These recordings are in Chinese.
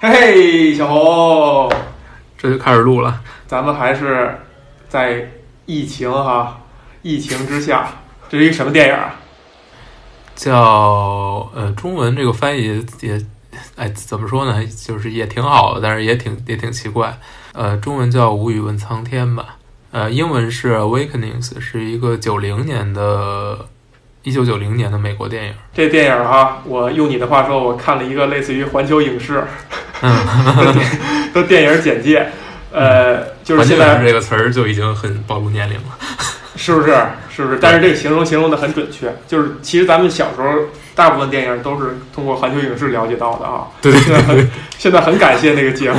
嘿嘿，小红，这就开始录了。咱们还是在疫情哈，疫情之下，这是一个什么电影啊？叫呃，中文这个翻译也，哎，怎么说呢？就是也挺好的，但是也挺也挺奇怪。呃，中文叫《无语问苍天》吧。呃，英文是《Awakenings》，是一个九零年的，一九九零年的美国电影。这电影哈，我用你的话说，我看了一个类似于环球影视 的电影简介。呃，就是现在这个词儿就已经很暴露年龄了，是不是？是不是？但是这个形容形容的很准确，就是其实咱们小时候大部分电影都是通过环球影视了解到的啊。对对对，现在很感谢那个节目，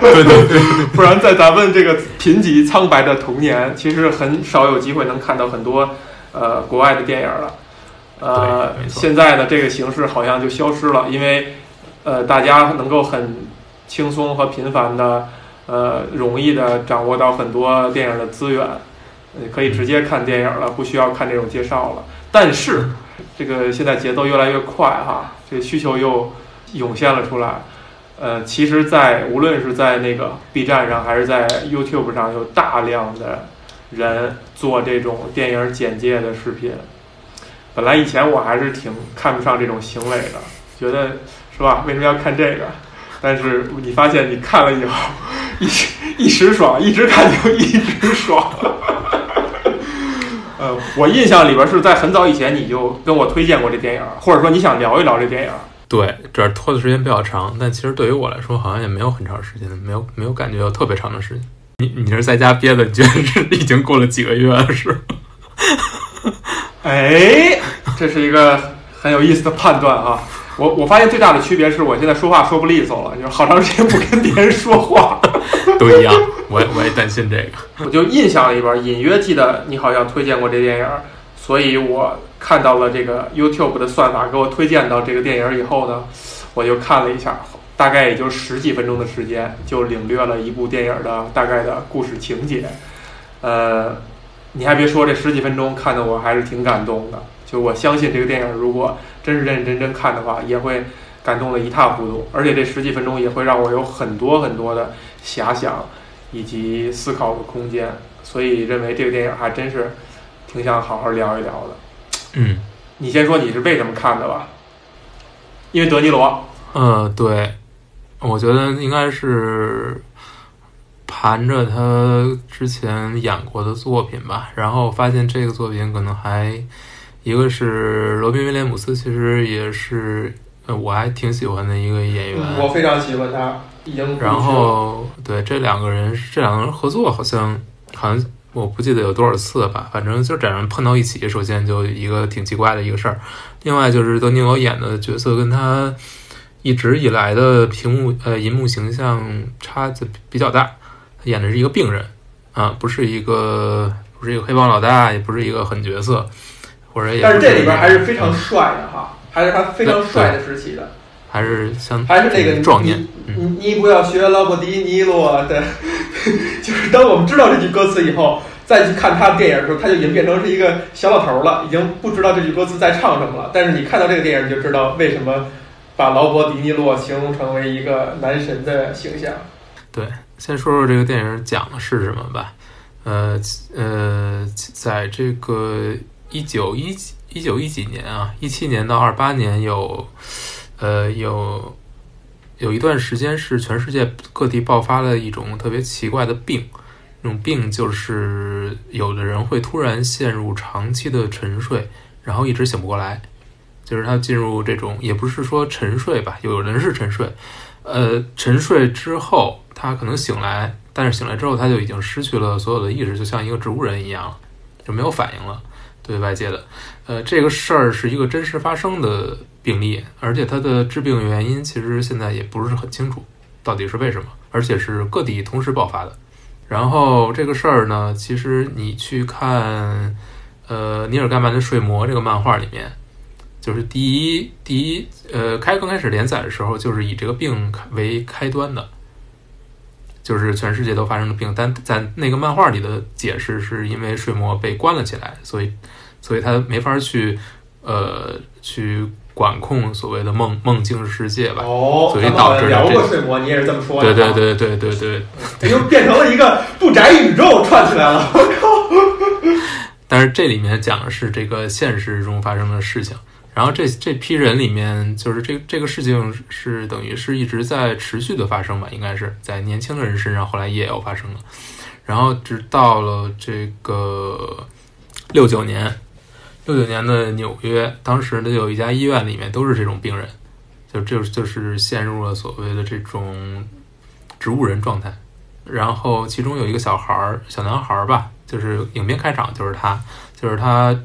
对对对，不然在咱们这个贫瘠苍白的童年，其实很少有机会能看到很多呃国外的电影了。呃，现在的这个形式好像就消失了，因为呃大家能够很轻松和频繁的。呃，容易的掌握到很多电影的资源，可以直接看电影了，不需要看这种介绍了。但是，这个现在节奏越来越快哈，这个需求又涌现了出来。呃，其实，在无论是在那个 B 站上，还是在 YouTube 上，有大量的人做这种电影简介的视频。本来以前我还是挺看不上这种行为的，觉得是吧？为什么要看这个？但是你发现你看了以后，一时一时爽，一直看就一直爽。呃，我印象里边是在很早以前你就跟我推荐过这电影，或者说你想聊一聊这电影。对，这拖的时间比较长，但其实对于我来说好像也没有很长时间，没有没有感觉有特别长的时间。你你是在家憋的，你觉得是 已经过了几个月了是？哎，这是一个很有意思的判断啊。我我发现最大的区别是我现在说话说不利索了，就是好长时间不跟别人说话，都一样。我我也担心这个。我就印象里边隐约记得你好像推荐过这电影，所以我看到了这个 YouTube 的算法给我推荐到这个电影以后呢，我就看了一下，大概也就十几分钟的时间就领略了一部电影的大概的故事情节。呃，你还别说，这十几分钟看的我还是挺感动的。就我相信这个电影如果。真是认认真真看的话，也会感动的一塌糊涂，而且这十几分钟也会让我有很多很多的遐想以及思考的空间，所以认为这个电影还真是挺想好好聊一聊的。嗯，你先说你是为什么看的吧？因为德尼罗。嗯，对，我觉得应该是盘着他之前演过的作品吧，然后发现这个作品可能还。一个是罗宾威廉姆斯，其实也是呃，我还挺喜欢的一个演员。我非常喜欢他，已经。然后对这两个人，这两个人合作好像好像我不记得有多少次吧，反正就这样碰到一起，首先就一个挺奇怪的一个事儿。另外就是德尼罗演的角色跟他一直以来的屏幕呃银幕形象差的比较大，他演的是一个病人啊，不是一个不是一个黑帮老大，也不是一个狠角色。或者也，但是这里边还是非常帅的哈，还是他非常帅的时期的，还是像还是那个壮年。你你不要学劳勃迪尼洛的，就是当我们知道这句歌词以后，再去看他的电影的时候，他就已经变成是一个小老头了，已经不知道这句歌词在唱什么了。但是你看到这个电影，你就知道为什么把劳勃迪尼洛形容成为一个男神的形象。对，先说说这个电影讲的是什么吧。呃呃，在这个。一九一一九一几年啊，一七年到二八年有，呃有有一段时间是全世界各地爆发了一种特别奇怪的病，那种病就是有的人会突然陷入长期的沉睡，然后一直醒不过来，就是他进入这种也不是说沉睡吧，有人是沉睡，呃沉睡之后他可能醒来，但是醒来之后他就已经失去了所有的意识，就像一个植物人一样，就没有反应了。对外界的，呃，这个事儿是一个真实发生的病例，而且它的致病原因其实现在也不是很清楚，到底是为什么，而且是各地同时爆发的。然后这个事儿呢，其实你去看，呃，尼尔盖曼的《睡魔》这个漫画里面，就是第一第一，呃，开刚开始连载的时候，就是以这个病为开端的。就是全世界都发生了病，但在那个漫画里的解释是因为睡魔被关了起来，所以，所以他没法去，呃，去管控所谓的梦梦境世界吧。哦，所以导致聊过睡魔，你也是这么说的。对对对对对对，又变成了一个不宅宇宙串起来了。我靠！但是这里面讲的是这个现实中发生的事情。然后这这批人里面，就是这这个事情是等于是一直在持续的发生吧，应该是在年轻的人身上，后来也有发生了。然后直到了这个六九年，六九年的纽约，当时呢有一家医院里面都是这种病人，就就就是陷入了所谓的这种植物人状态。然后其中有一个小孩儿，小男孩儿吧，就是影片开场就是他，就是他。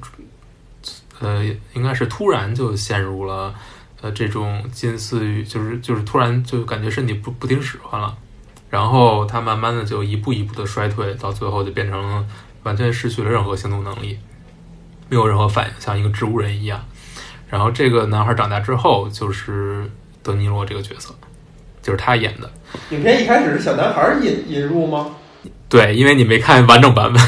呃，应该是突然就陷入了，呃，这种近似于就是就是突然就感觉身体不不听使唤了，然后他慢慢的就一步一步的衰退，到最后就变成完全失去了任何行动能力，没有任何反应，像一个植物人一样。然后这个男孩长大之后就是德尼罗这个角色，就是他演的。影片一开始是小男孩引引入吗？对，因为你没看完整版本。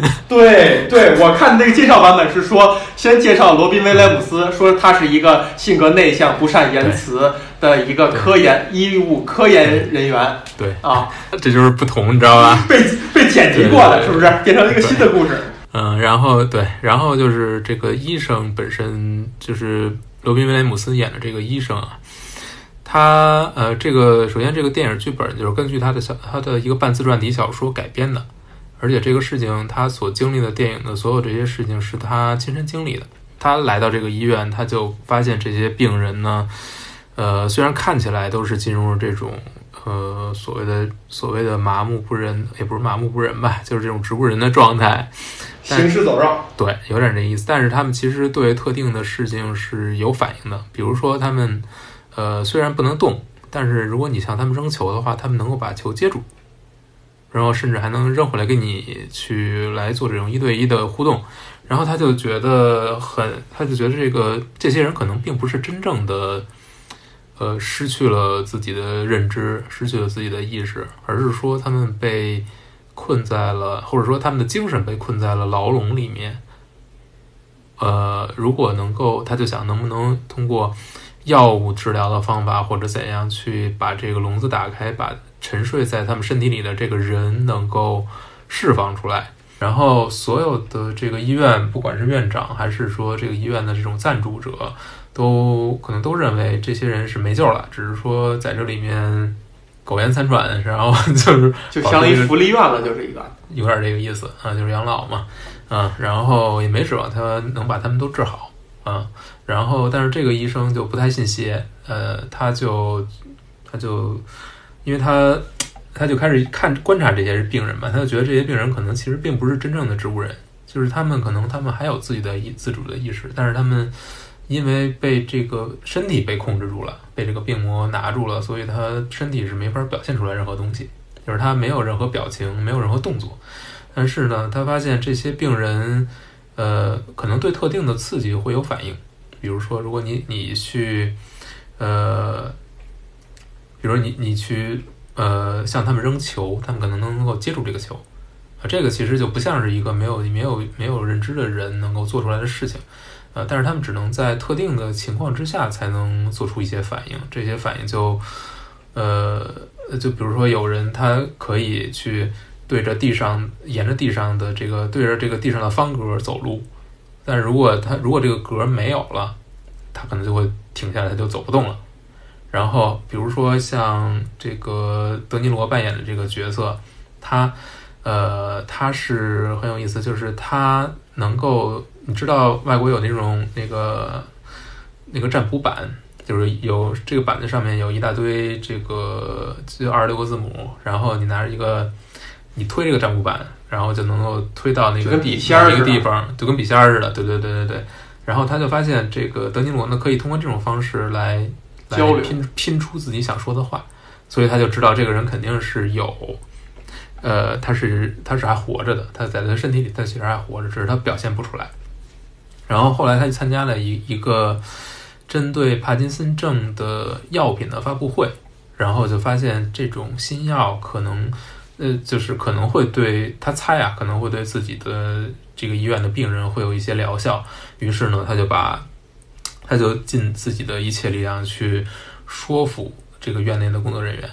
对对，我看那个介绍版本是说，先介绍罗宾威廉姆斯，说他是一个性格内向、不善言辞的一个科研医务科研人员。对啊，这就是不同，你知道吧？被被剪辑过的，是不是变成了一个新的故事？嗯，然后对，然后就是这个医生本身就是罗宾威廉姆斯演的这个医生啊，他呃，这个首先这个电影剧本就是根据他的小他的一个半自传体小说改编的。而且这个事情，他所经历的电影的所有这些事情是他亲身经历的。他来到这个医院，他就发现这些病人呢，呃，虽然看起来都是进入了这种呃所谓的所谓的麻木不仁，也不是麻木不仁吧，就是这种植物人的状态，行尸走肉。对，有点这意思。但是他们其实对特定的事情是有反应的，比如说他们呃虽然不能动，但是如果你向他们扔球的话，他们能够把球接住。然后甚至还能扔回来给你去来做这种一对一的互动，然后他就觉得很，他就觉得这个这些人可能并不是真正的，呃，失去了自己的认知，失去了自己的意识，而是说他们被困在了，或者说他们的精神被困在了牢笼里面。呃，如果能够，他就想能不能通过药物治疗的方法或者怎样去把这个笼子打开，把。沉睡在他们身体里的这个人能够释放出来，然后所有的这个医院，不管是院长还是说这个医院的这种赞助者，都可能都认为这些人是没救了，只是说在这里面苟延残喘，然后 就是就相当于福利院了，就是一个有点这个意思啊，就是养老嘛啊，然后也没指望他能把他们都治好啊，然后但是这个医生就不太信邪，呃，他就他就。因为他，他就开始看观察这些病人嘛，他就觉得这些病人可能其实并不是真正的植物人，就是他们可能他们还有自己的意自主的意识，但是他们因为被这个身体被控制住了，被这个病魔拿住了，所以他身体是没法表现出来任何东西，就是他没有任何表情，没有任何动作。但是呢，他发现这些病人，呃，可能对特定的刺激会有反应，比如说，如果你你去，呃。比如你你去呃向他们扔球，他们可能能够接住这个球，啊，这个其实就不像是一个没有没有没有认知的人能够做出来的事情，呃，但是他们只能在特定的情况之下才能做出一些反应，这些反应就呃就比如说有人他可以去对着地上沿着地上的这个对着这个地上的方格走路，但如果他如果这个格没有了，他可能就会停下来，他就走不动了。然后，比如说像这个德尼罗扮演的这个角色，他，呃，他是很有意思，就是他能够，你知道，外国有那种那个那个占卜板，就是有这个板子上面有一大堆这个就二十六个字母，然后你拿着一个，你推这个占卜板，然后就能够推到那个笔仙儿一个地方，就跟笔仙儿似的，对对对对对。然后他就发现，这个德尼罗呢，可以通过这种方式来。交流拼拼出自己想说的话，所以他就知道这个人肯定是有，呃，他是他是还活着的，他在他身体里他其实还活着，只是他表现不出来。然后后来他就参加了一一个针对帕金森症的药品的发布会，然后就发现这种新药可能，呃，就是可能会对他猜啊，可能会对自己的这个医院的病人会有一些疗效。于是呢，他就把。他就尽自己的一切力量去说服这个院内的工作人员，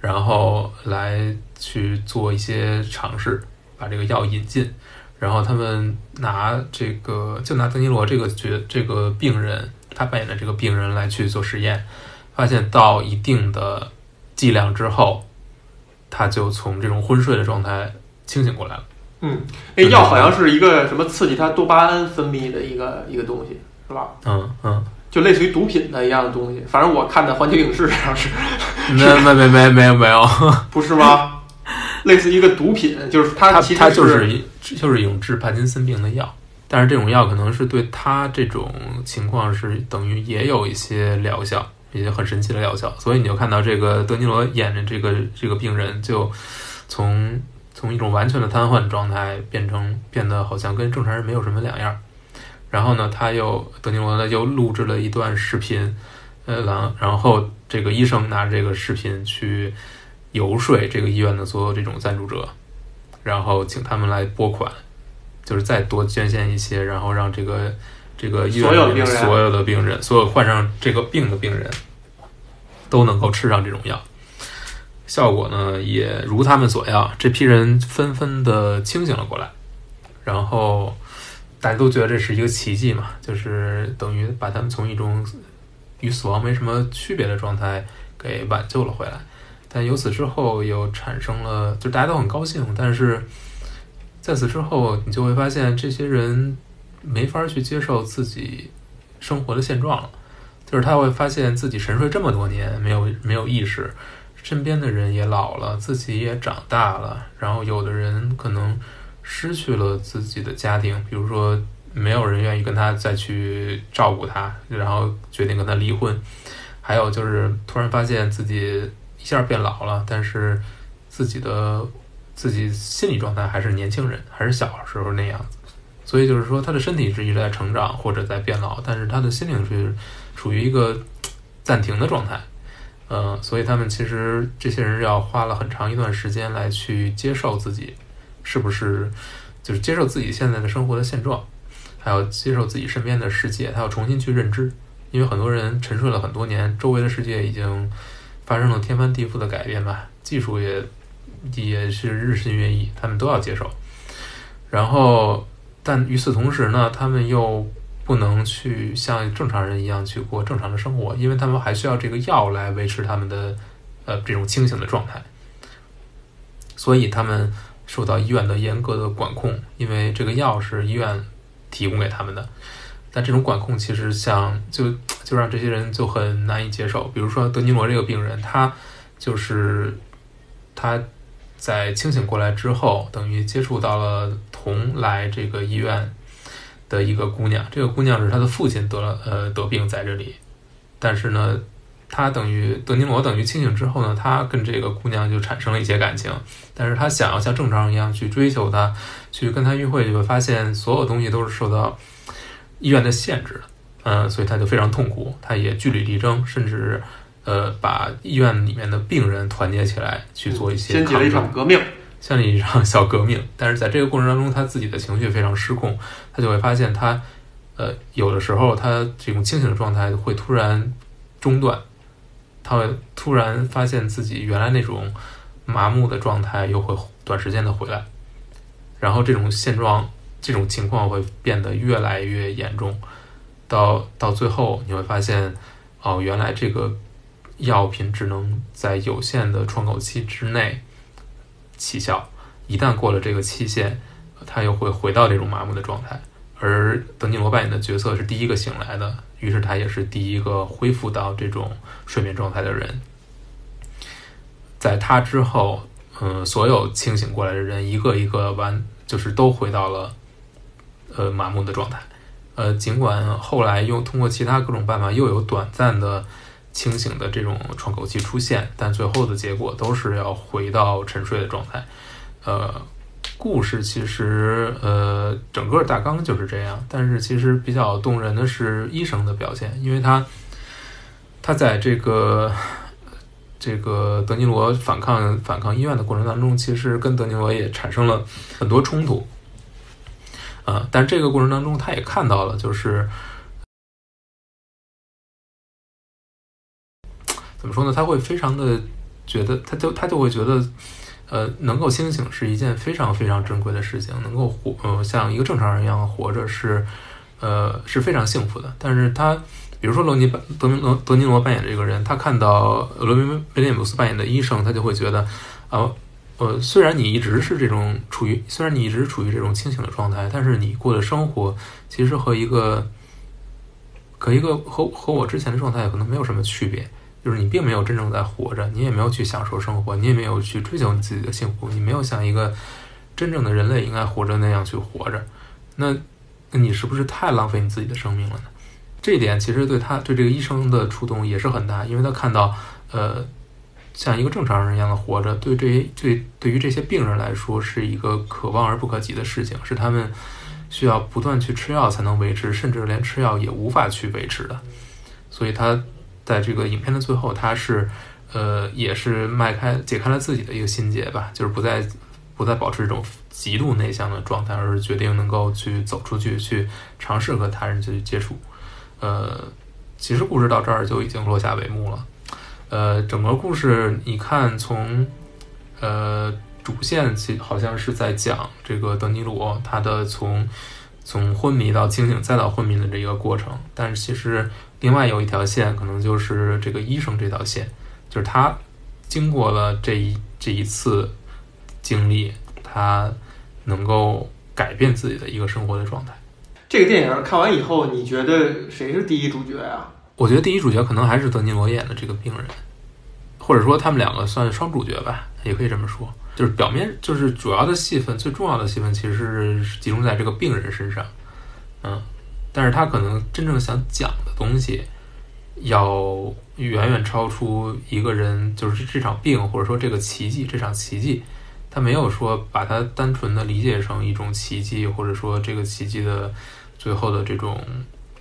然后来去做一些尝试，把这个药引进。然后他们拿这个，就拿德尼罗这个角这个病人，他扮演的这个病人来去做实验，发现到一定的剂量之后，他就从这种昏睡的状态清醒过来了。嗯，那药好像是一个什么刺激他多巴胺分泌的一个一个东西，是吧？嗯嗯，就类似于毒品的一样的东西。反正我看的环球影视上是，没没没没没有没有，不是吗？类似一个毒品，就是它其实它就是一就是一种治帕金森病的药，但是这种药可能是对他这种情况是等于也有一些疗效，一些很神奇的疗效，所以你就看到这个德尼罗演的这个这个病人就从从一种完全的瘫痪状态变成变得好像跟正常人没有什么两样，然后呢，他又德尼罗呢又录制了一段视频，呃，然然后这个医生拿着这个视频去。游说这个医院的所有这种赞助者，然后请他们来拨款，就是再多捐献一些，然后让这个这个医院所有的病人，所有患上这个病的病人，都能够吃上这种药。效果呢，也如他们所要，这批人纷纷的清醒了过来，然后大家都觉得这是一个奇迹嘛，就是等于把他们从一种与死亡没什么区别的状态给挽救了回来。但由此之后又产生了，就大家都很高兴。但是在此之后，你就会发现这些人没法去接受自己生活的现状了。就是他会发现自己沉睡这么多年，没有没有意识，身边的人也老了，自己也长大了。然后有的人可能失去了自己的家庭，比如说没有人愿意跟他再去照顾他，然后决定跟他离婚。还有就是突然发现自己。一下变老了，但是自己的自己心理状态还是年轻人，还是小时候那样子。所以就是说，他的身体是一直在成长或者在变老，但是他的心灵是处于一个暂停的状态。嗯，所以他们其实这些人要花了很长一段时间来去接受自己是不是，就是接受自己现在的生活的现状，还要接受自己身边的世界，他要重新去认知。因为很多人沉睡了很多年，周围的世界已经。发生了天翻地覆的改变吧，技术也也是日新月异，他们都要接受。然后，但与此同时呢，他们又不能去像正常人一样去过正常的生活，因为他们还需要这个药来维持他们的呃这种清醒的状态。所以他们受到医院的严格的管控，因为这个药是医院提供给他们的。但这种管控其实像就就让这些人就很难以接受。比如说德尼罗这个病人，他就是他在清醒过来之后，等于接触到了同来这个医院的一个姑娘。这个姑娘是他的父亲得了呃得病在这里，但是呢，他等于德尼罗等于清醒之后呢，他跟这个姑娘就产生了一些感情。但是他想要像正常人一样去追求她，去跟她约会，就会发现所有东西都是受到。医院的限制，嗯，所以他就非常痛苦，他也据理力争，甚至呃把医院里面的病人团结起来去做一些掀起了一场革命，掀了一场小革命。但是在这个过程当中，他自己的情绪非常失控，他就会发现他呃有的时候他这种清醒的状态会突然中断，他会突然发现自己原来那种麻木的状态又会短时间的回来，然后这种现状。这种情况会变得越来越严重，到到最后你会发现，哦，原来这个药品只能在有限的窗口期之内起效，一旦过了这个期限，他又会回到这种麻木的状态。而德尼罗扮演的角色是第一个醒来的，于是他也是第一个恢复到这种睡眠状态的人。在他之后，嗯，所有清醒过来的人一个一个完，就是都回到了。呃，麻木的状态，呃，尽管后来又通过其他各种办法又有短暂的清醒的这种窗口期出现，但最后的结果都是要回到沉睡的状态。呃，故事其实呃整个大纲就是这样，但是其实比较动人的是医生的表现，因为他他在这个这个德尼罗反抗反抗医院的过程当中，其实跟德尼罗也产生了很多冲突。呃，但这个过程当中，他也看到了，就是怎么说呢？他会非常的觉得，他就他就会觉得，呃，能够清醒是一件非常非常珍贵的事情，能够活，呃，像一个正常人一样活着是，呃，是非常幸福的。但是他，比如说罗尼德明罗德尼罗扮演的这个人，他看到罗宾威廉姆斯扮演的医生，他就会觉得，啊。呃，虽然你一直是这种处于，虽然你一直处于这种清醒的状态，但是你过的生活其实和一个，和一个和和我之前的状态可能没有什么区别，就是你并没有真正在活着，你也没有去享受生活，你也没有去追求你自己的幸福，你没有像一个真正的人类应该活着那样去活着，那那你是不是太浪费你自己的生命了呢？这一点其实对他对这个医生的触动也是很大，因为他看到呃。像一个正常人一样的活着，对这些对对于这些病人来说是一个可望而不可及的事情，是他们需要不断去吃药才能维持，甚至连吃药也无法去维持的。所以他在这个影片的最后，他是呃也是迈开解开了自己的一个心结吧，就是不再不再保持这种极度内向的状态，而是决定能够去走出去，去尝试和他人去接触。呃，其实故事到这儿就已经落下帷幕了。呃，整个故事你看，从呃主线其好像是在讲这个德尼罗他的从从昏迷到清醒再到昏迷的这一个过程，但是其实另外有一条线，可能就是这个医生这条线，就是他经过了这一这一次经历，他能够改变自己的一个生活的状态。这个电影看完以后，你觉得谁是第一主角呀？我觉得第一主角可能还是德尼罗演的这个病人，或者说他们两个算双主角吧，也可以这么说。就是表面就是主要的戏份，最重要的戏份其实是集中在这个病人身上，嗯，但是他可能真正想讲的东西，要远远超出一个人，就是这场病或者说这个奇迹，这场奇迹，他没有说把它单纯的理解成一种奇迹，或者说这个奇迹的最后的这种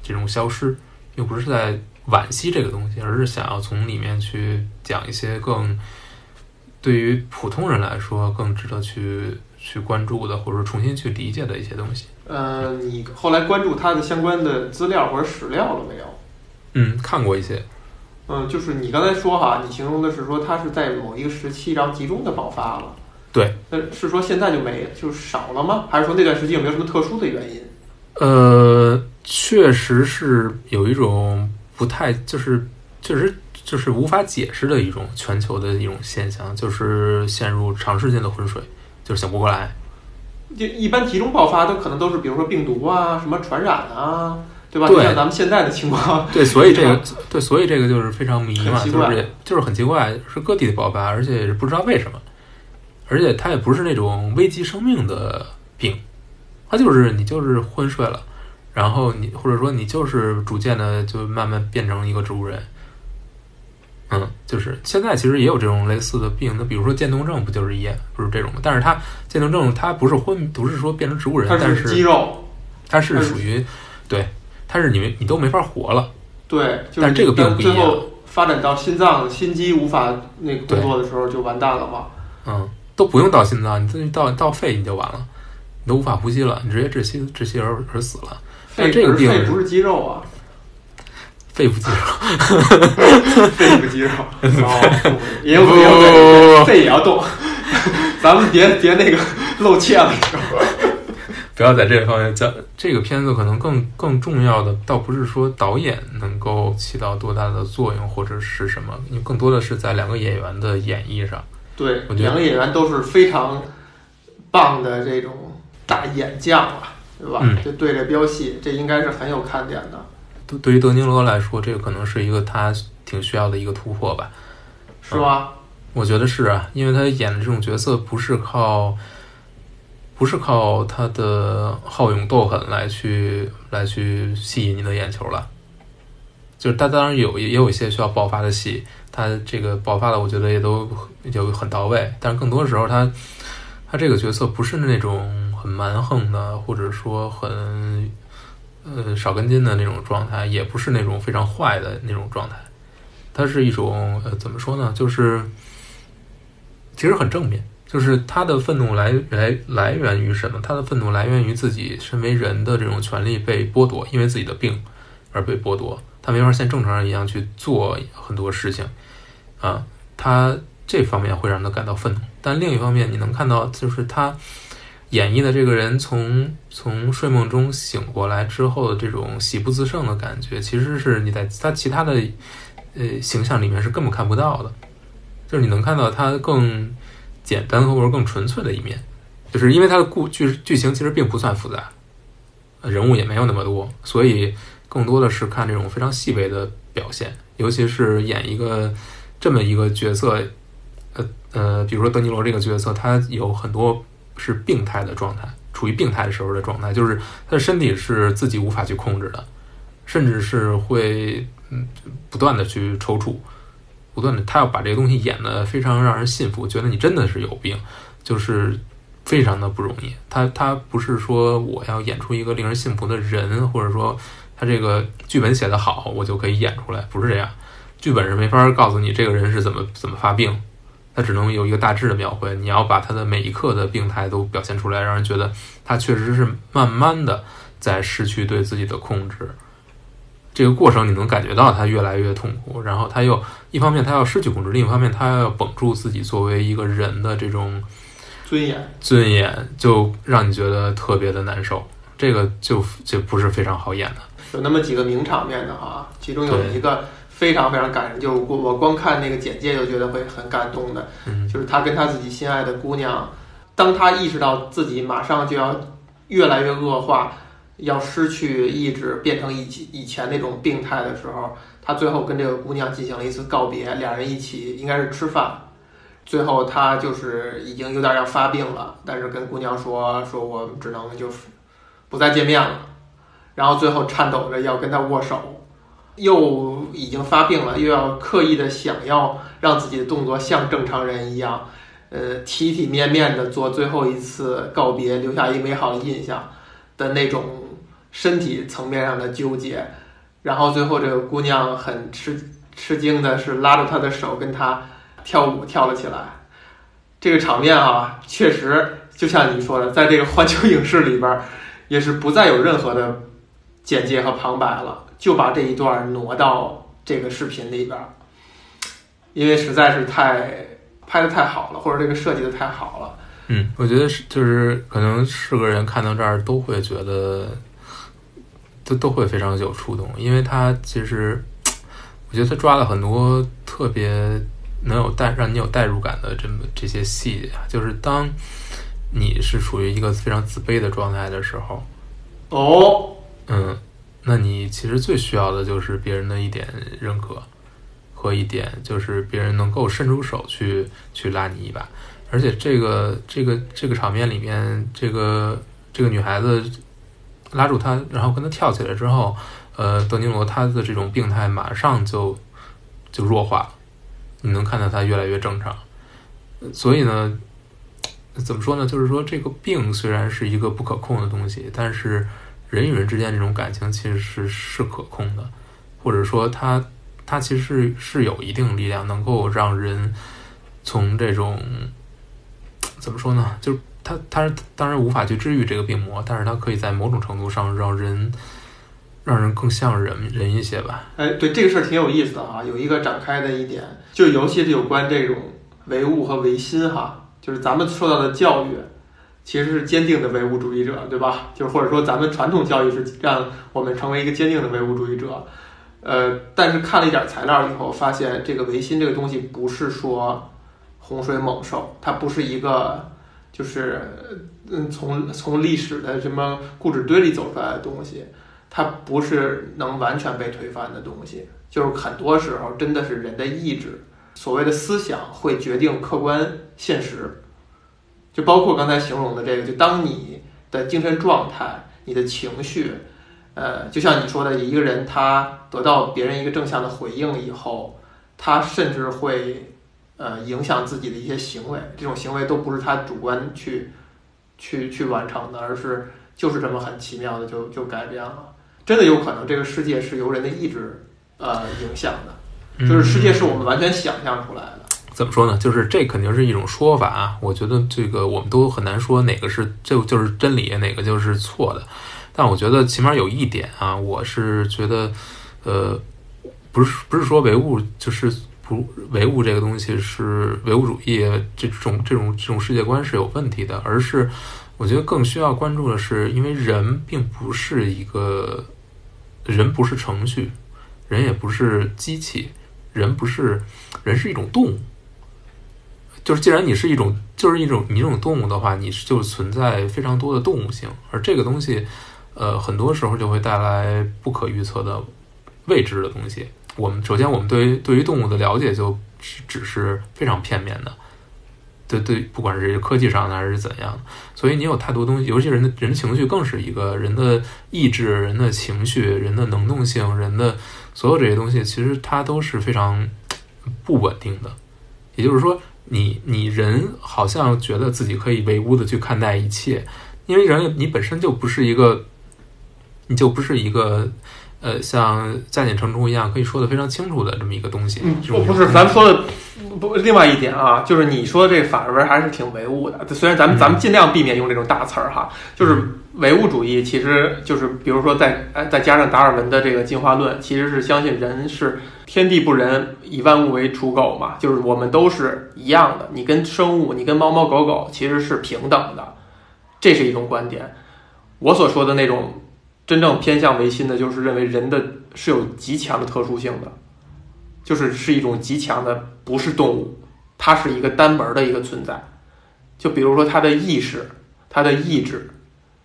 这种消失。又不是在惋惜这个东西，而是想要从里面去讲一些更对于普通人来说更值得去去关注的，或者说重新去理解的一些东西。呃，你后来关注他的相关的资料或者史料了没有？嗯，看过一些。嗯，就是你刚才说哈，你形容的是说他是在某一个时期然后集中的爆发了。对。那是说现在就没就少了吗？还是说那段时间有没有什么特殊的原因？呃。确实是有一种不太，就是确实就是无法解释的一种全球的一种现象，就是陷入长时间的浑水，就是醒不过来。就一般集中爆发都可能都是，比如说病毒啊，什么传染啊，对吧？像咱们现在的情况。对，所以这个对，所以这个就是非常迷嘛，就是就是很奇怪，是各地的爆发，而且是不知道为什么，而且它也不是那种危及生命的病，它就是你就是昏睡了。然后你或者说你就是逐渐的就慢慢变成一个植物人，嗯，就是现在其实也有这种类似的病，那比如说渐冻症不就是也不是这种吗？但是它渐冻症它不是昏，不是说变成植物人，但是肌肉，它是属于对，它是你你都没法活了，对，但这个病不一样，发展到心脏心肌无法那个工作的时候就完蛋了嘛，嗯，都不用到心脏，你自己到到肺你就完了，你都无法呼吸了，你直接窒息窒息而而死了。但这个病不是肌肉啊，肺部肌肉，肺部肌肉，也有肺也要动，咱们别别那个露怯了，不要在这个方面讲。这个片子可能更更重要的，倒不是说导演能够起到多大的作用或者是什么，因为更多的是在两个演员的演绎上。对，两个演员都是非常棒的这种大演将啊。对吧？就对着飙戏，这应该是很有看点的。对，对于德尼罗来说，这个可能是一个他挺需要的一个突破吧？是吗？我觉得是啊，因为他演的这种角色不是靠，不是靠他的好勇斗狠来去来去吸引你的眼球了。就是他当然有也有一些需要爆发的戏，他这个爆发的我觉得也都有很到位，但是更多时候他他这个角色不是那种。很蛮横的，或者说很呃少根筋的那种状态，也不是那种非常坏的那种状态。它是一种呃怎么说呢？就是其实很正面。就是他的愤怒来来来源于什么？他的愤怒来源于自己身为人的这种权利被剥夺，因为自己的病而被剥夺，他没法像正常人一样去做很多事情。啊，他这方面会让他感到愤怒。但另一方面，你能看到就是他演绎的这个人从从睡梦中醒过来之后的这种喜不自胜的感觉，其实是你在他其他的呃形象里面是根本看不到的。就是你能看到他更简单或者更纯粹的一面，就是因为他的故剧剧情其实并不算复杂，人物也没有那么多，所以更多的是看这种非常细微的表现，尤其是演一个这么一个角色，呃呃，比如说德尼罗这个角色，他有很多是病态的状态，处于病态的时候的状态，就是他的身体是自己无法去控制的，甚至是会嗯不断的去抽搐。不断的，他要把这个东西演得非常让人信服，觉得你真的是有病，就是非常的不容易。他他不是说我要演出一个令人信服的人，或者说他这个剧本写得好，我就可以演出来，不是这样。剧本是没法告诉你这个人是怎么怎么发病，他只能有一个大致的描绘。你要把他的每一刻的病态都表现出来，让人觉得他确实是慢慢的在失去对自己的控制。这个过程你能感觉到他越来越痛苦，然后他又一方面他要失去控制，另一方面他要绷住自己作为一个人的这种尊严，尊严就让你觉得特别的难受。这个就就不是非常好演的。有那么几个名场面的哈，其中有一个非常非常感人，就我我光看那个简介就觉得会很感动的，就是他跟他自己心爱的姑娘，当他意识到自己马上就要越来越恶化。要失去意志，变成以以前那种病态的时候，他最后跟这个姑娘进行了一次告别，两人一起应该是吃饭，最后他就是已经有点要发病了，但是跟姑娘说说我只能就是不再见面了，然后最后颤抖着要跟他握手，又已经发病了，又要刻意的想要让自己的动作像正常人一样，呃，体体面面的做最后一次告别，留下一美好的印象的那种。身体层面上的纠结，然后最后这个姑娘很吃吃惊的是拉着他的手跟他跳舞跳了起来，这个场面啊，确实就像你说的，在这个环球影视里边也是不再有任何的简介和旁白了，就把这一段挪到这个视频里边，因为实在是太拍的太好了，或者这个设计的太好了。嗯，我觉得是就是可能是个人看到这儿都会觉得。都都会非常有触动，因为他其实，我觉得他抓了很多特别能有带让你有代入感的这么这些细节，就是当你是处于一个非常自卑的状态的时候，哦，嗯，那你其实最需要的就是别人的一点认可和一点就是别人能够伸出手去去拉你一把，而且这个这个这个场面里面，这个这个女孩子。拉住他，然后跟他跳起来之后，呃，德尼罗他的这种病态马上就就弱化了，你能看到他越来越正常。所以呢，怎么说呢？就是说这个病虽然是一个不可控的东西，但是人与人之间这种感情其实是是可控的，或者说他他其实是是有一定力量能够让人从这种怎么说呢？就是他他当然无法去治愈这个病魔，但是他可以在某种程度上让人让人更像人人一些吧。哎，对这个事儿挺有意思的哈，有一个展开的一点，就尤其是有关这种唯物和唯心哈，就是咱们受到的教育其实是坚定的唯物主义者，对吧？就是或者说咱们传统教育是让我们成为一个坚定的唯物主义者。呃，但是看了一点材料以后，发现这个唯心这个东西不是说洪水猛兽，它不是一个。就是，嗯，从从历史的什么故纸堆里走出来的东西，它不是能完全被推翻的东西。就是很多时候，真的是人的意志，所谓的思想会决定客观现实。就包括刚才形容的这个，就当你的精神状态、你的情绪，呃，就像你说的，一个人他得到别人一个正向的回应以后，他甚至会。呃，影响自己的一些行为，这种行为都不是他主观去去去完成的，而是就是这么很奇妙的就就改变了。真的有可能这个世界是由人的意志呃影响的，就是世界是我们完全想象出来的。怎么说呢？就是这肯定是一种说法啊。我觉得这个我们都很难说哪个是就就是真理，哪个就是错的。但我觉得起码有一点啊，我是觉得呃，不是不是说唯物就是。不唯物这个东西是唯物主义这种这种这种世界观是有问题的，而是我觉得更需要关注的是，因为人并不是一个人不是程序，人也不是机器，人不是人是一种动物。就是既然你是一种就是一种你这种动物的话，你是就存在非常多的动物性，而这个东西，呃，很多时候就会带来不可预测的未知的东西。我们首先我们对于对于动物的了解就只只是非常片面的，对对，不管是科技上的还是怎样，所以你有太多东西，尤其人的人的情绪更是一个人的意志、人的情绪、人的能动性、人的所有这些东西，其实它都是非常不稳定的。也就是说。你你人好像觉得自己可以唯物的去看待一切，因为人你本身就不是一个，你就不是一个，呃，像加减乘除一样可以说的非常清楚的这么一个东西。嗯，不不是，咱们说的不另外一点啊，就是你说这法文还是挺唯物的。虽然咱们咱们尽量避免用这种大词儿哈，就是唯物主义，其实就是比如说再再加上达尔文的这个进化论，其实是相信人是。天地不仁，以万物为刍狗嘛，就是我们都是一样的。你跟生物，你跟猫猫狗狗其实是平等的，这是一种观点。我所说的那种真正偏向唯心的，就是认为人的是有极强的特殊性的，就是是一种极强的，不是动物，它是一个单门的一个存在。就比如说它的意识，它的意志。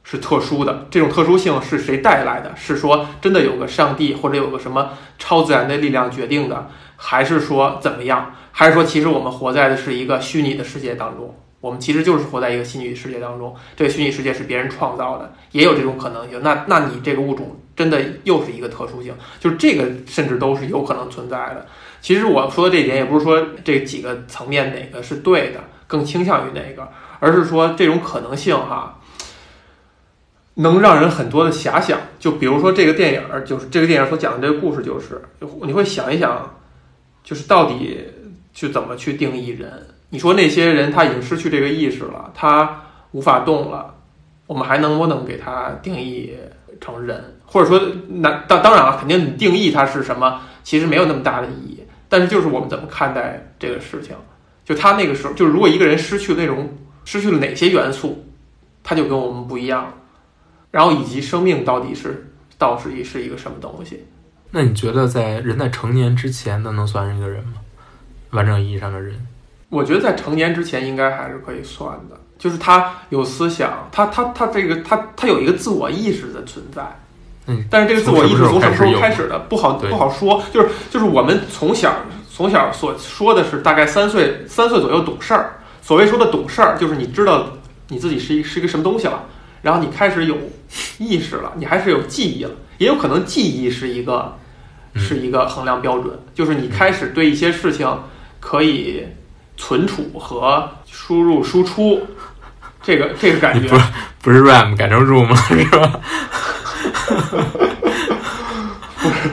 是特殊的，这种特殊性是谁带来的？是说真的有个上帝或者有个什么超自然的力量决定的，还是说怎么样？还是说其实我们活在的是一个虚拟的世界当中？我们其实就是活在一个虚拟世界当中，这个虚拟世界是别人创造的，也有这种可能性。那那你这个物种真的又是一个特殊性？就是这个甚至都是有可能存在的。其实我说的这一点也不是说这几个层面哪个是对的，更倾向于哪个，而是说这种可能性哈。能让人很多的遐想，就比如说这个电影，就是这个电影所讲的这个故事，就是你会想一想，就是到底去怎么去定义人？你说那些人他已经失去这个意识了，他无法动了，我们还能不能给他定义成人？或者说，那当当然了，肯定你定义他是什么，其实没有那么大的意义。但是就是我们怎么看待这个事情？就他那个时候，就是如果一个人失去那种失去了哪些元素，他就跟我们不一样。然后以及生命到底是到底是是一个什么东西？那你觉得在人在成年之前，那能算是一个人吗？完整意义上的人？我觉得在成年之前应该还是可以算的，就是他有思想，他他他这个他他有一个自我意识的存在。嗯，但是这个自我意识从什么时候开始的？不好不好说。就是就是我们从小从小所说的是大概三岁三岁左右懂事儿。所谓说的懂事儿，就是你知道你自己是一是一个什么东西了。然后你开始有意识了，你还是有记忆了，也有可能记忆是一个是一个衡量标准，就是你开始对一些事情可以存储和输入输出，这个这个感觉不是不是 RAM 改成 Room 了是吧？不是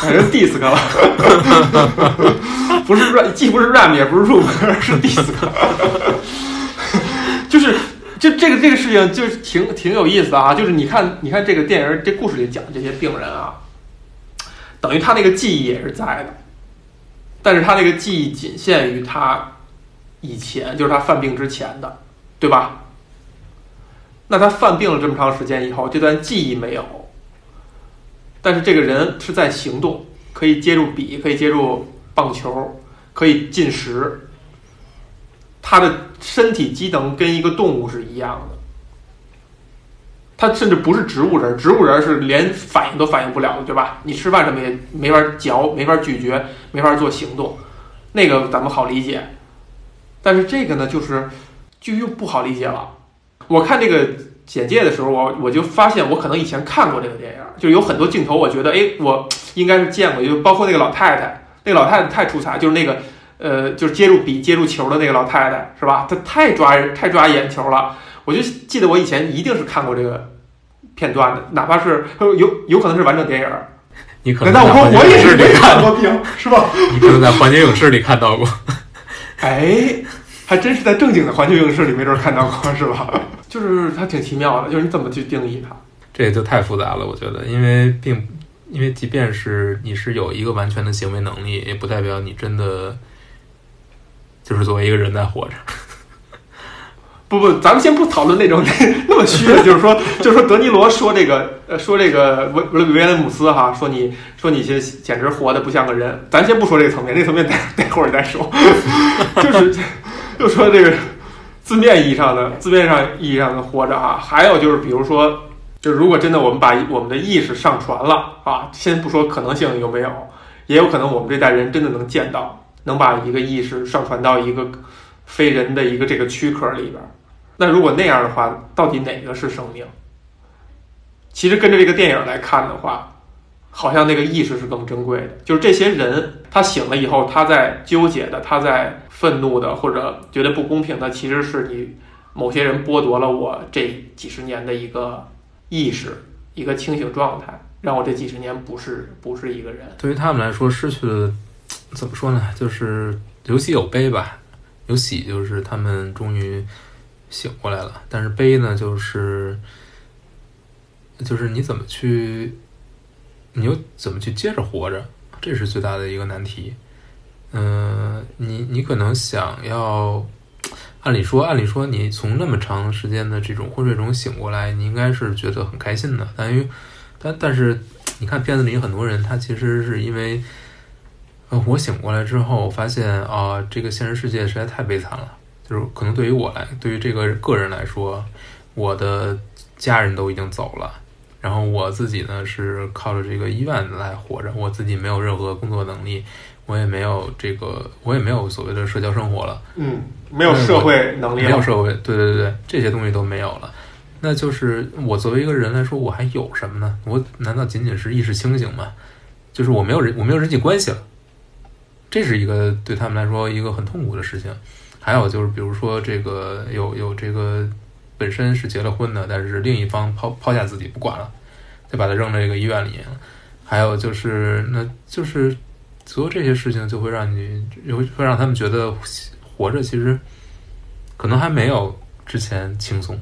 改成 disk 了，不是 RAM 既不是 RAM 也不是 ROM 是 disk，就是。就这个这个事情就是挺挺有意思的啊，就是你看你看这个电影这故事里讲这些病人啊，等于他那个记忆也是在的，但是他那个记忆仅限于他以前，就是他犯病之前的，对吧？那他犯病了这么长时间以后，这段记忆没有，但是这个人是在行动，可以接住笔，可以接住棒球，可以进食。他的身体机能跟一个动物是一样的，他甚至不是植物人，植物人是连反应都反应不了的，对吧？你吃饭什么也没法嚼，没法咀嚼，没法做行动，那个咱们好理解。但是这个呢，就是就又不好理解了。我看这个简介的时候，我我就发现我可能以前看过这个电影，就有很多镜头，我觉得哎，我应该是见过，就包括那个老太太，那个老太太太出彩，就是那个。呃，就是接住笔、接住球的那个老太太，是吧？她太抓人、太抓眼球了。我就记得我以前一定是看过这个片段的，哪怕是有有可能是完整电影。你可能在我我也是没看过病，是吧？你可能在环球影视里看到过。哎，还真是在正经的环球影视里没准看到过，是吧？就是它挺奇妙的，就是你怎么去定义它？这也就太复杂了，我觉得，因为并因为即便是你是有一个完全的行为能力，也不代表你真的就是作为一个人在活着。不不，咱们先不讨论那种那 那么虚的，就是说，就是说，德尼罗说这个，呃，说这个维维维廉姆斯哈，说你说你些简直活的不像个人。咱先不说这个层面，那层面待待会儿再说。就是就说这个字面意义上的字面上意义上的活着哈，还有就是比如说，就如果真的我们把我们的意识上传了啊，先不说可能性有没有，也有可能我们这代人真的能见到，能把一个意识上传到一个非人的一个这个躯壳里边。那如果那样的话，到底哪个是生命？其实跟着这个电影来看的话，好像那个意识是更珍贵的。就是这些人，他醒了以后，他在纠结的，他在愤怒的，或者觉得不公平的，其实是你某些人剥夺了我这几十年的一个意识，一个清醒状态，让我这几十年不是不是一个人。对于他们来说，失去了怎么说呢？就是有喜有悲吧。有喜就是他们终于。醒过来了，但是悲呢，就是就是你怎么去，你又怎么去接着活着，这是最大的一个难题。嗯，你你可能想要，按理说，按理说，你从那么长时间的这种昏睡中醒过来，你应该是觉得很开心的。但于但但是，你看片子里很多人，他其实是因为，呃，我醒过来之后，发现啊，这个现实世界实在太悲惨了。就是可能对于我来，对于这个个人来说，我的家人都已经走了，然后我自己呢是靠着这个医院来活着，我自己没有任何工作能力，我也没有这个，我也没有所谓的社交生活了，嗯，没有社会能力，没有社会，对对对对，这些东西都没有了，那就是我作为一个人来说，我还有什么呢？我难道仅仅是意识清醒吗？就是我没有人，我没有人际关系了，这是一个对他们来说一个很痛苦的事情。还有就是，比如说这个有有这个本身是结了婚的，但是另一方抛抛下自己不管了，就把他扔在这个医院里。还有就是，那就是所有这些事情就会让你，会会让他们觉得活着其实可能还没有之前轻松，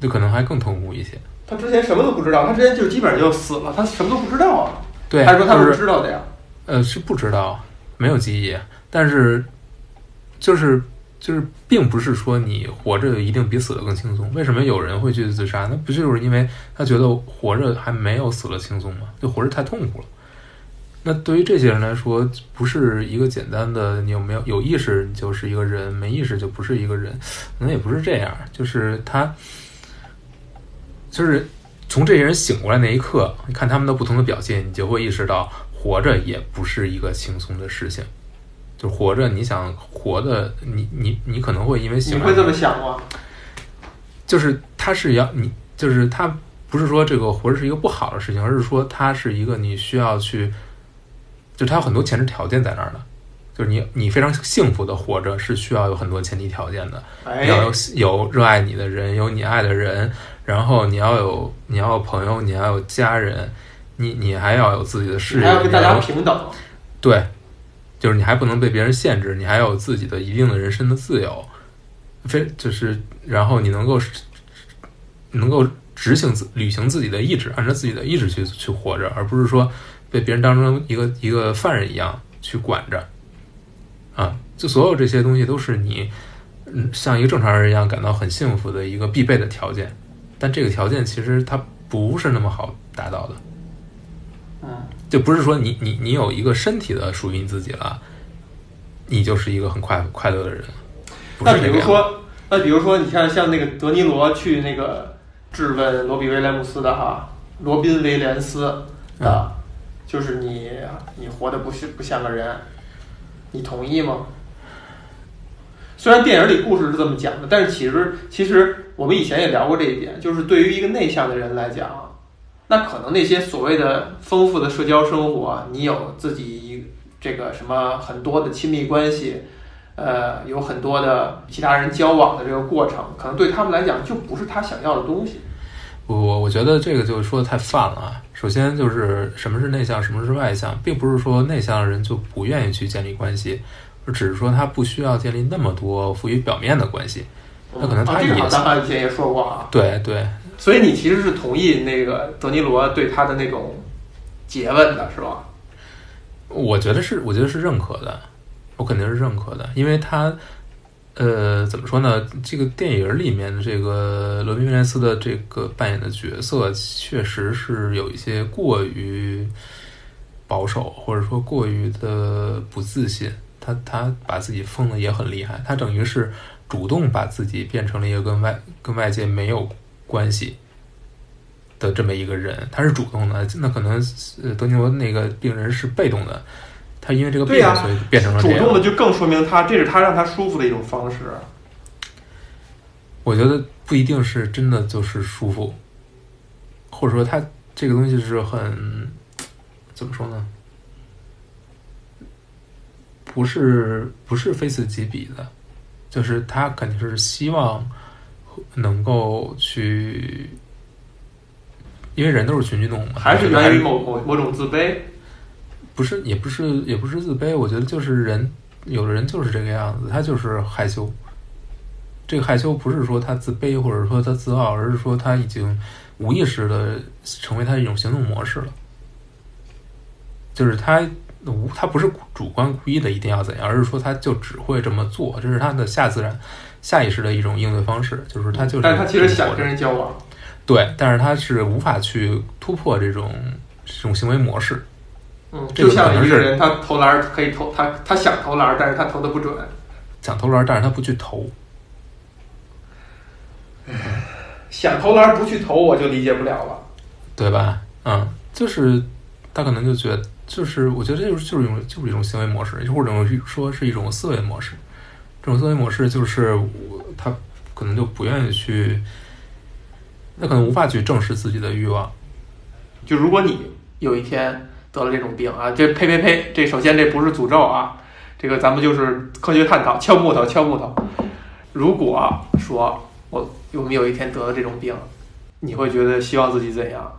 就可能还更痛苦一些。他之前什么都不知道，他之前就基本上就死了，他什么都不知道啊。对，还是说他是知道的呀？呃，是不知道，没有记忆，但是。就是就是，并不是说你活着一定比死了更轻松。为什么有人会去自杀？那不就是因为他觉得活着还没有死了轻松吗？就活着太痛苦了。那对于这些人来说，不是一个简单的你有没有有意识就是一个人，没意识就不是一个人。可能也不是这样，就是他，就是从这些人醒过来那一刻，你看他们的不同的表现，你就会意识到，活着也不是一个轻松的事情。就活着，你想活的，你你你可能会因为你会这么想吗？就是他是要你，就是他不是说这个活着是一个不好的事情，而是说它是一个你需要去，就它有很多前置条件在那儿的。就是你你非常幸福的活着是需要有很多前提条件的，要有有热爱你的人，有你爱的人，然后你要有你要有朋友，你要有家人，你你还要有自己的事业，还要跟大家平等，对。就是你还不能被别人限制，你还有自己的一定的人身的自由，非就是，然后你能够能够执行自履行自己的意志，按照自己的意志去去活着，而不是说被别人当成一个一个犯人一样去管着。啊，就所有这些东西都是你嗯像一个正常人一样感到很幸福的一个必备的条件，但这个条件其实它不是那么好达到的。嗯。就不是说你你你有一个身体的属于你自己了，你就是一个很快快乐的人。那比如说，那比如说，你看像那个德尼罗去那个质问罗比威廉姆斯的哈，罗宾威廉斯啊，就是你你活的不是不像个人，你同意吗？虽然电影里故事是这么讲的，但是其实其实我们以前也聊过这一点，就是对于一个内向的人来讲。那可能那些所谓的丰富的社交生活，你有自己这个什么很多的亲密关系，呃，有很多的其他人交往的这个过程，可能对他们来讲就不是他想要的东西。我我觉得这个就说的太泛了啊。首先就是什么是内向，什么是外向，并不是说内向的人就不愿意去建立关系，而只是说他不需要建立那么多浮于表面的关系。那可能他也，咱们以前也说过啊。对对。所以你其实是同意那个德尼罗对他的那种诘问的，是吧？我觉得是，我觉得是认可的，我肯定是认可的，因为他，呃，怎么说呢？这个电影里面的这个罗宾威廉斯的这个扮演的角色，确实是有一些过于保守，或者说过于的不自信。他他把自己封的也很厉害，他等于是主动把自己变成了一个跟外跟外界没有关系的这么一个人，他是主动的。那可能呃，德尼罗那个病人是被动的，他因为这个病，所以变成了主动的，就更说明他这是他让他舒服的一种方式。我觉得不一定是真的就是舒服，或者说他这个东西是很怎么说呢？不是不是非此即彼的，就是他肯定是希望能够去，因为人都是群居动物嘛，还是源于某某某种自卑？不是，也不是，也不是自卑。我觉得就是人，有的人就是这个样子，他就是害羞。这个害羞不是说他自卑，或者说他自傲，而是说他已经无意识的成为他一种行动模式了，就是他。无，他不是主观故意的一定要怎样，而是说他就只会这么做，这是他的下自然、下意识的一种应对方式。就是他就是，但他其实想跟人交往，对，但是他是无法去突破这种这种行为模式。嗯，就像一个人，他投篮可以投，他他想投篮，但是他投的不准。想投篮，但是他不去投。想投篮不去投，我就理解不了了，对吧？嗯，就是他可能就觉得。就是我觉得这就是就是一种就是一种行为模式，或者说是一种思维模式。这种思维模式就是他可能就不愿意去，他可能无法去正视自己的欲望。就如果你有一天得了这种病啊，这呸呸呸，这首先这不是诅咒啊，这个咱们就是科学探讨，敲木头敲木头。如果说我我们有一天得了这种病，你会觉得希望自己怎样？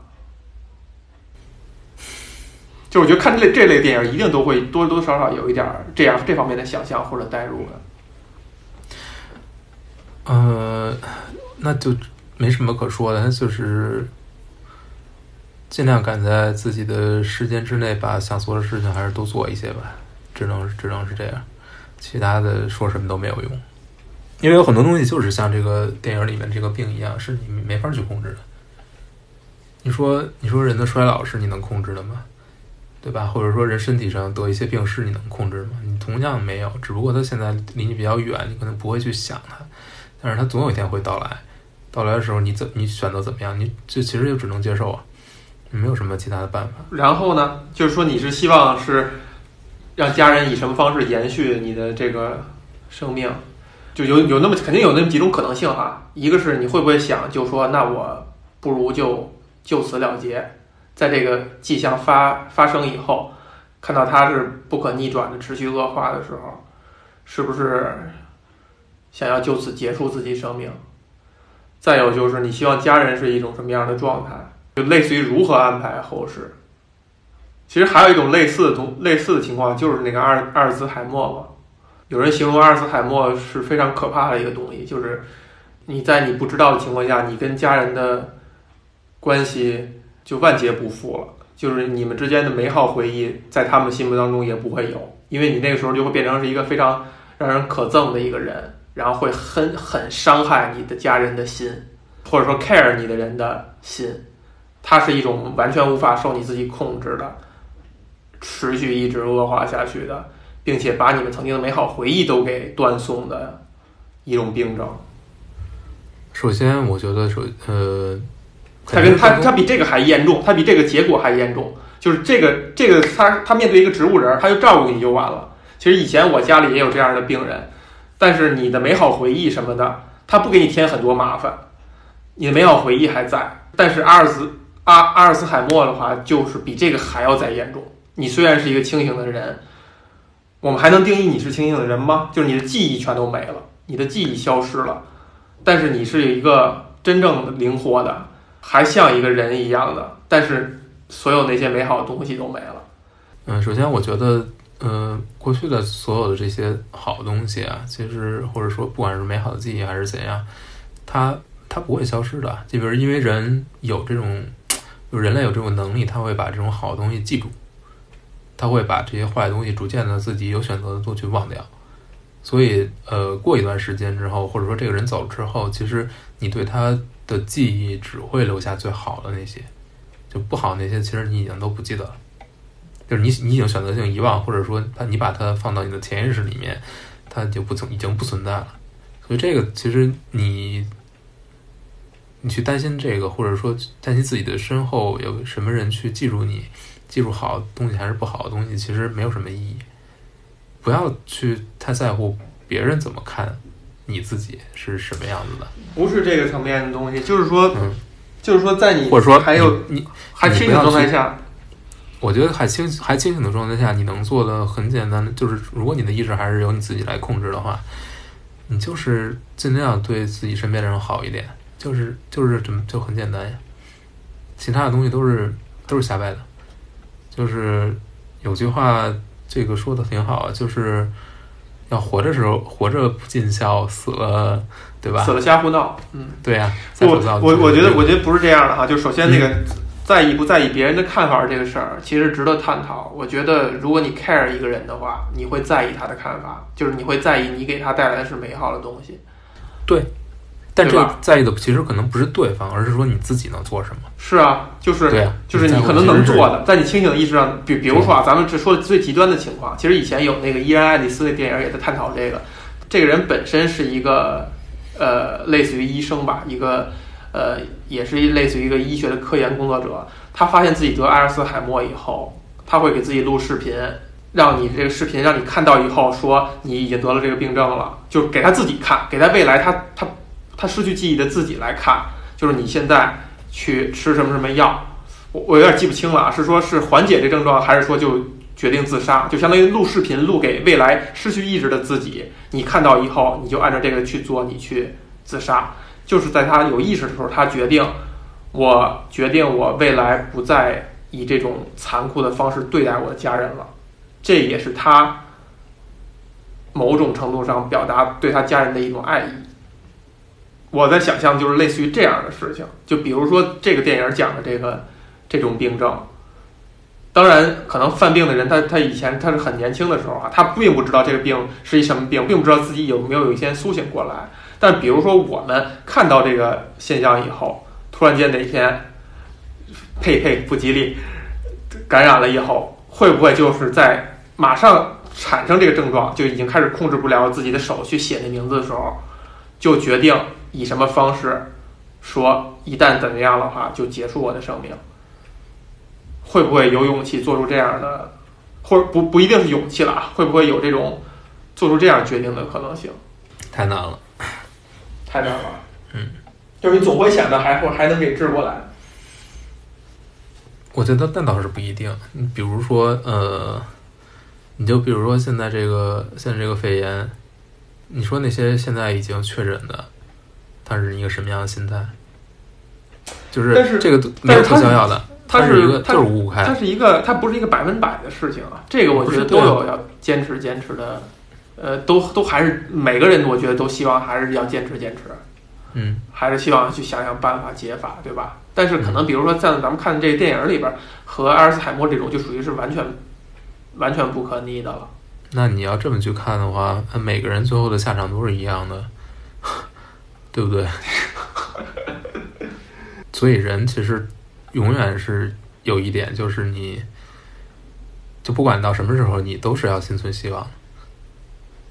就我觉得看这类这类电影，一定都会多多少少有一点这样这方面的想象或者代入的。呃，那就没什么可说的，就是尽量赶在自己的时间之内，把想做的事情还是多做一些吧。只能只能是这样，其他的说什么都没有用。因为有很多东西就是像这个电影里面这个病一样，是你没法去控制的。你说你说人的衰老是你能控制的吗？对吧？或者说人身体上得一些病逝，你能控制吗？你同样没有，只不过他现在离你比较远，你可能不会去想他，但是他总有一天会到来。到来的时候，你怎你选择怎么样？你这其实就只能接受啊，没有什么其他的办法。然后呢，就是说你是希望是让家人以什么方式延续你的这个生命？就有有那么肯定有那么几种可能性哈。一个是你会不会想，就说那我不如就就此了结。在这个迹象发发生以后，看到它是不可逆转的持续恶化的时候，是不是想要就此结束自己生命？再有就是你希望家人是一种什么样的状态？就类似于如何安排后事。其实还有一种类似的东类似的情况，就是那个阿尔阿尔兹海默嘛。有人形容阿尔兹海默是非常可怕的一个东西，就是你在你不知道的情况下，你跟家人的关系。就万劫不复了，就是你们之间的美好回忆，在他们心目当中也不会有，因为你那个时候就会变成是一个非常让人可憎的一个人，然后会很很伤害你的家人的心，或者说 care 你的人的心，它是一种完全无法受你自己控制的，持续一直恶化下去的，并且把你们曾经的美好回忆都给断送的一种病症。首先，我觉得首呃。他跟他他比这个还严重，他比这个结果还严重。就是这个这个他他面对一个植物人，他就照顾你就完了。其实以前我家里也有这样的病人，但是你的美好回忆什么的，他不给你添很多麻烦，你的美好回忆还在。但是阿尔兹阿阿尔茨海默的话，就是比这个还要再严重。你虽然是一个清醒的人，我们还能定义你是清醒的人吗？就是你的记忆全都没了，你的记忆消失了，但是你是一个真正灵活的。还像一个人一样的，但是所有那些美好的东西都没了。嗯，首先我觉得，呃，过去的所有的这些好东西啊，其实或者说不管是美好的记忆还是怎样，它它不会消失的。就比如因为人有这种 就人类有这种能力，他会把这种好东西记住，他会把这些坏东西逐渐的自己有选择的都去忘掉。所以，呃，过一段时间之后，或者说这个人走了之后，其实你对他的记忆只会留下最好的那些，就不好那些，其实你已经都不记得了。就是你你已经选择性遗忘，或者说他你把它放到你的潜意识里面，它就不存已经不存在了。所以这个其实你你去担心这个，或者说担心自己的身后有什么人去记住你，记住好东西还是不好的东西，其实没有什么意义。不要去太在乎别人怎么看你自己是什么样子的。不是这个层面的东西，就是说，嗯，就是说，在你或者说还有你你还清醒状态下，我觉得还清还清醒的状态下，你能做的很简单的，就是如果你的意志还是由你自己来控制的话，你就是尽量对自己身边的人好一点，就是就是怎么就很简单呀。其他的东西都是都是瞎掰的，就是有句话，这个说的挺好，就是要活着时候活着不尽孝，死了对吧死？了瞎胡闹。嗯，对呀、不，再浮躁我我觉得我觉得不是这样的哈。就首先那个在意不在意别人的看法这个事儿，其实值得探讨。我觉得如果你 care 一个人的话，你会在意他的看法，就是你会在意你给他带来的是美好的东西。但这个在意的其实可能不是对方，而是说你自己能做什么。是啊，就是对啊，就是你可能能做的，在你清醒的意识上，比比如说啊，咱们只说的最极端的情况，其实以前有那个伊安·爱丽丝的电影也在探讨这个。这个人本身是一个呃，类似于医生吧，一个呃，也是一类似于一个医学的科研工作者。他发现自己得阿尔茨海默以后，他会给自己录视频，让你这个视频让你看到以后说你已经得了这个病症了，就给他自己看，给他未来他他他失去记忆的自己来看，就是你现在去吃什么什么药。我我有点记不清了啊，是说是缓解这症状，还是说就决定自杀？就相当于录视频录给未来失去意志的自己，你看到以后，你就按照这个去做，你去自杀。就是在他有意识的时候，他决定，我决定我未来不再以这种残酷的方式对待我的家人了。这也是他某种程度上表达对他家人的一种爱意。我在想象就是类似于这样的事情，就比如说这个电影讲的这个这种病症。当然，可能犯病的人他他以前他是很年轻的时候啊，他并不知道这个病是一什么病，并不知道自己有没有有一天苏醒过来。但比如说我们看到这个现象以后，突然间哪一天，呸呸不吉利，感染了以后，会不会就是在马上产生这个症状，就已经开始控制不了自己的手去写那名字的时候，就决定以什么方式说一旦怎么样的话就结束我的生命？会不会有勇气做出这样的，或者不不一定是勇气了啊？会不会有这种做出这样决定的可能性？太难了。太难了。嗯，就是你总会想着还会还能给治过来。我觉得那倒是不一定。你比如说，呃，你就比如说现在这个现在这个肺炎，你说那些现在已经确诊的，他是一个什么样的心态？就是但是这个没有特效药的，它是一个它就是五五开它，是一个，它不是一个百分百的事情啊。这个我觉得都有要坚持坚持的，呃，都都还是每个人，我觉得都希望还是要坚持坚持，嗯，还是希望去想想办法解法，对吧？但是可能比如说像咱们看这个电影里边和阿尔茨海默这种，就属于是完全完全不可逆的了。那你要这么去看的话，每个人最后的下场都是一样的，对不对？所以人其实永远是有一点，就是你，就不管到什么时候，你都是要心存希望。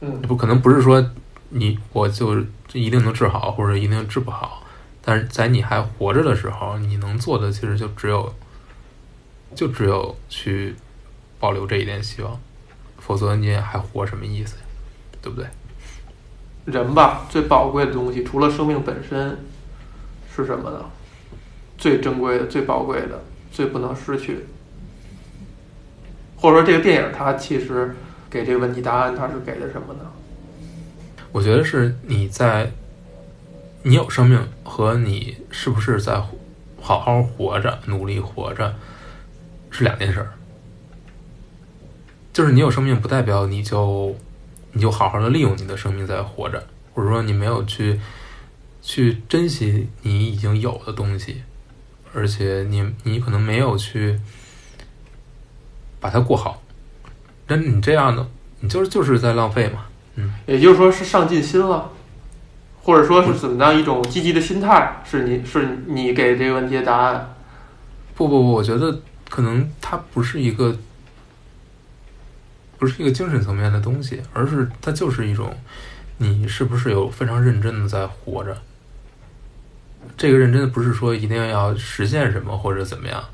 嗯，不可能不是说你我就一定能治好，或者一定治不好，但是在你还活着的时候，你能做的其实就只有，就只有去保留这一点希望，否则你也还活什么意思呀？对不对？人吧，最宝贵的东西，除了生命本身，是什么呢？最珍贵的、最宝贵的、最不能失去。或者说，这个电影它其实给这个问题答案，它是给的什么呢？我觉得是你在，你有生命和你是不是在好好活着、努力活着是两件事儿。就是你有生命，不代表你就你就好好的利用你的生命在活着，或者说你没有去去珍惜你已经有的东西，而且你你可能没有去把它过好，那你这样的，你就是就是在浪费嘛。嗯，也就是说是上进心了，或者说是怎么样一种积极的心态，是你是你给这个问题的答案。不不不，我觉得可能它不是一个不是一个精神层面的东西，而是它就是一种你是不是有非常认真的在活着。这个认真的不是说一定要实现什么或者怎么样，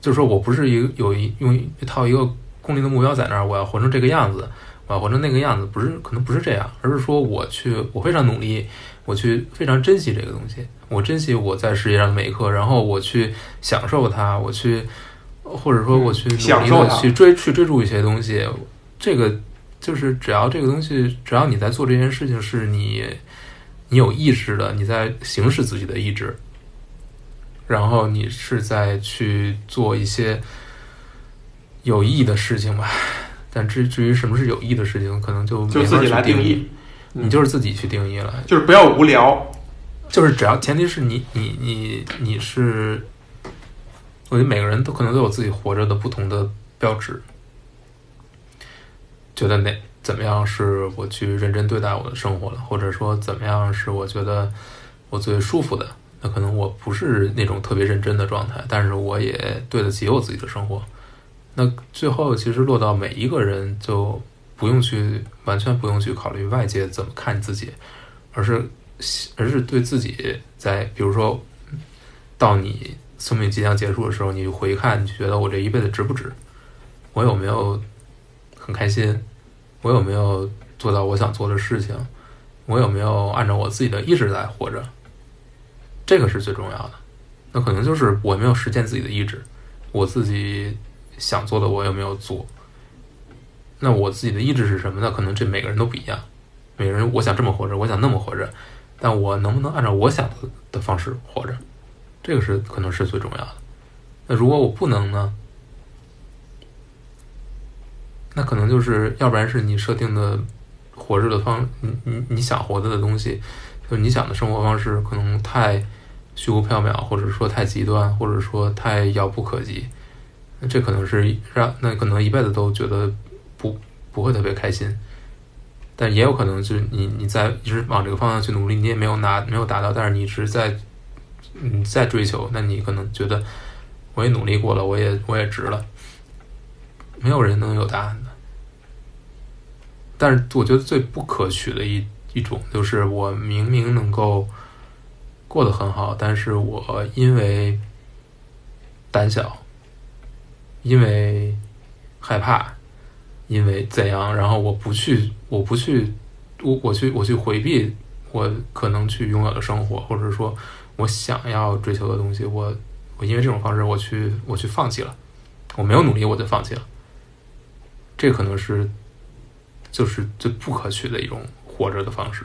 就是说我不是一个有一用一套一个功利的目标在那儿，我要活成这个样子，我要活成那个样子，不是可能不是这样，而是说我去我非常努力，我去非常珍惜这个东西，我珍惜我在世界上的每一刻，然后我去享受它，我去或者说我去努力的去追去追逐一些东西，这个就是只要这个东西，只要你在做这件事情是你。你有意识的，你在行使自己的意志，然后你是在去做一些有意义的事情吧。但至至于什么是有意义的事情，可能就就自己来定义，你就是自己去定义了。就是不要无聊，就是只要前提是你你你你是，我觉得每个人都可能都有自己活着的不同的标志，觉得哪。怎么样是我去认真对待我的生活了，或者说怎么样是我觉得我最舒服的？那可能我不是那种特别认真的状态，但是我也对得起我自己的生活。那最后其实落到每一个人，就不用去完全不用去考虑外界怎么看自己，而是而是对自己在比如说到你生命即将结束的时候，你回看，你觉得我这一辈子值不值？我有没有很开心？我有没有做到我想做的事情？我有没有按照我自己的意志在活着？这个是最重要的。那可能就是我没有实现自己的意志，我自己想做的我有没有做？那我自己的意志是什么？那可能这每个人都不一样。每个人我想这么活着，我想那么活着，但我能不能按照我想的方式活着？这个是可能是最重要的。那如果我不能呢？那可能就是要不然是你设定的活着的方，你你你想活着的东西，就你想的生活方式可能太虚无缥缈，或者说太极端，或者说太遥不可及。那这可能是让那可能一辈子都觉得不不会特别开心。但也有可能就是你你在一直往这个方向去努力，你也没有拿没有达到，但是你一直在你再追求，那你可能觉得我也努力过了，我也我也值了。没有人能有答案的，但是我觉得最不可取的一一种就是，我明明能够过得很好，但是我因为胆小，因为害怕，因为怎样，然后我不去，我不去，我我去我去回避我可能去拥有的生活，或者说我想要追求的东西，我我因为这种方式，我去我去放弃了，我没有努力，我就放弃了。这可能是，就是最不可取的一种活着的方式。